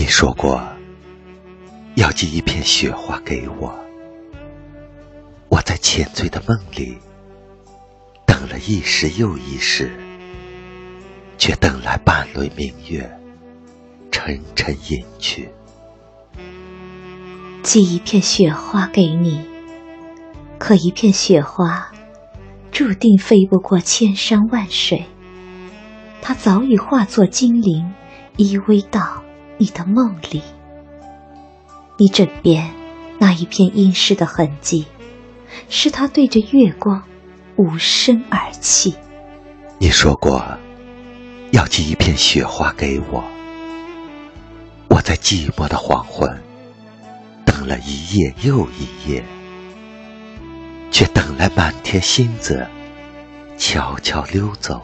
你说过要寄一片雪花给我，我在浅醉的梦里等了一时又一时，却等来半轮明月，沉沉隐去。寄一片雪花给你，可一片雪花注定飞不过千山万水，它早已化作精灵，依偎到。你的梦里，你枕边那一片阴湿的痕迹，是他对着月光无声而泣。你说过要寄一片雪花给我，我在寂寞的黄昏等了一夜又一夜，却等来满天星子悄悄溜走。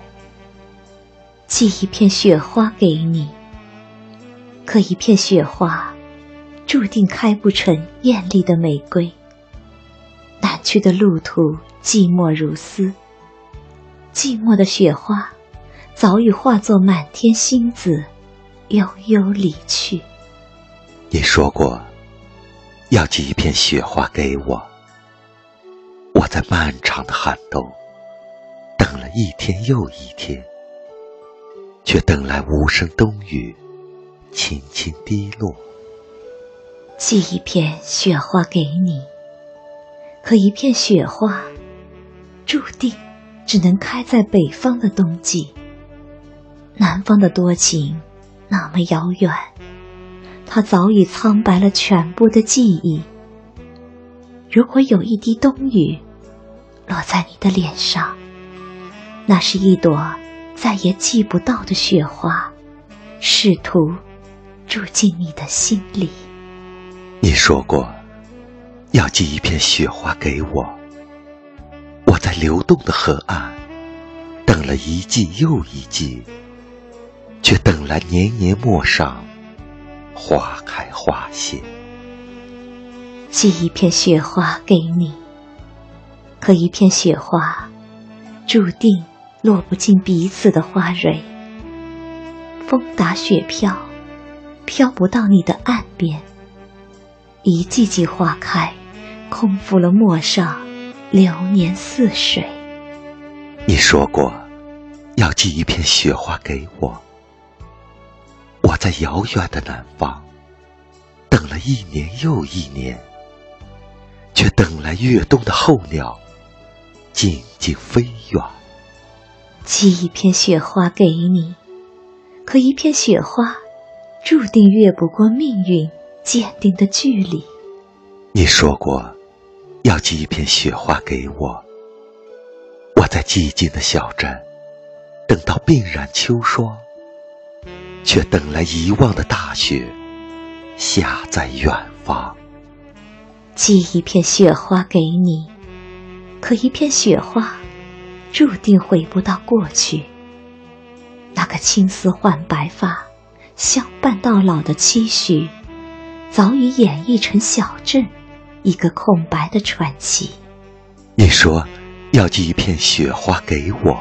寄一片雪花给你。可一片雪花，注定开不成艳丽的玫瑰。南去的路途寂寞如斯，寂寞的雪花早已化作满天星子，悠悠离去。你说过要寄一片雪花给我，我在漫长的寒冬等了一天又一天，却等来无声冬雨。轻轻滴落，寄一片雪花给你。可一片雪花，注定只能开在北方的冬季。南方的多情那么遥远，它早已苍白了全部的记忆。如果有一滴冬雨落在你的脸上，那是一朵再也寄不到的雪花，试图。住进你的心里。你说过要寄一片雪花给我，我在流动的河岸等了一季又一季，却等来年年陌上花开花谢。寄一片雪花给你，可一片雪花注定落不进彼此的花蕊，风打雪飘。飘不到你的岸边，一季季花开，空负了陌上流年似水。你说过要寄一片雪花给我，我在遥远的南方等了一年又一年，却等来越冬的候鸟静静飞远。寄一片雪花给你，可一片雪花。注定越不过命运坚定的距离。你说过要寄一片雪花给我，我在寂静的小镇等到鬓染秋霜，却等来遗忘的大雪下在远方。寄一片雪花给你，可一片雪花注定回不到过去。那个青丝换白发。相伴到老的期许，早已演绎成小镇一个空白的传奇。你说要寄一片雪花给我，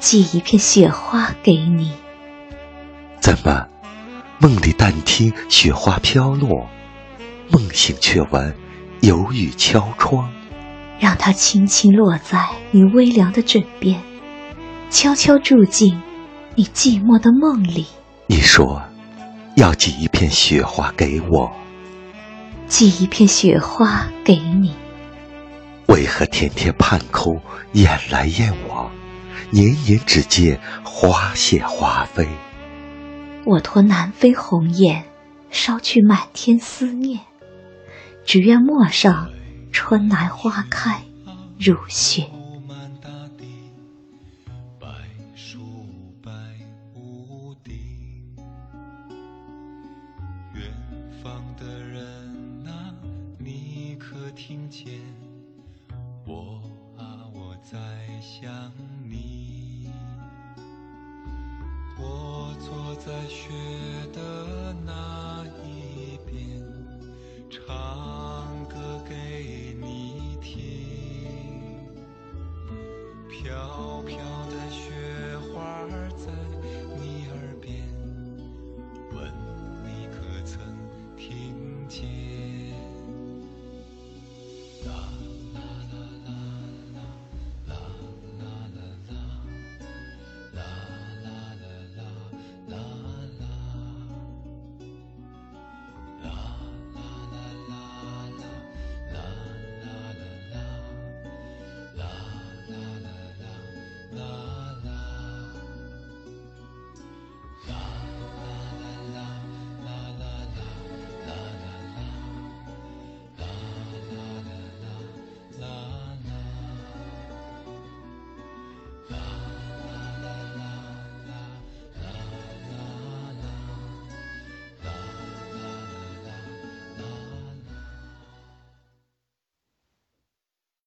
寄一片雪花给你。怎么梦里但听雪花飘落，梦醒却闻有雨敲窗？让它轻轻落在你微凉的枕边，悄悄住进你寂寞的梦里。你说要寄一片雪花给我，寄一片雪花给你。为何天天盼空，雁来雁往，年年只见花谢花飞？我托南飞鸿雁，捎去满天思念，只愿陌上春来花开如雪。远方的人啊你可听见？我啊我在想你。我坐在雪的那一边唱歌给你听飘飘的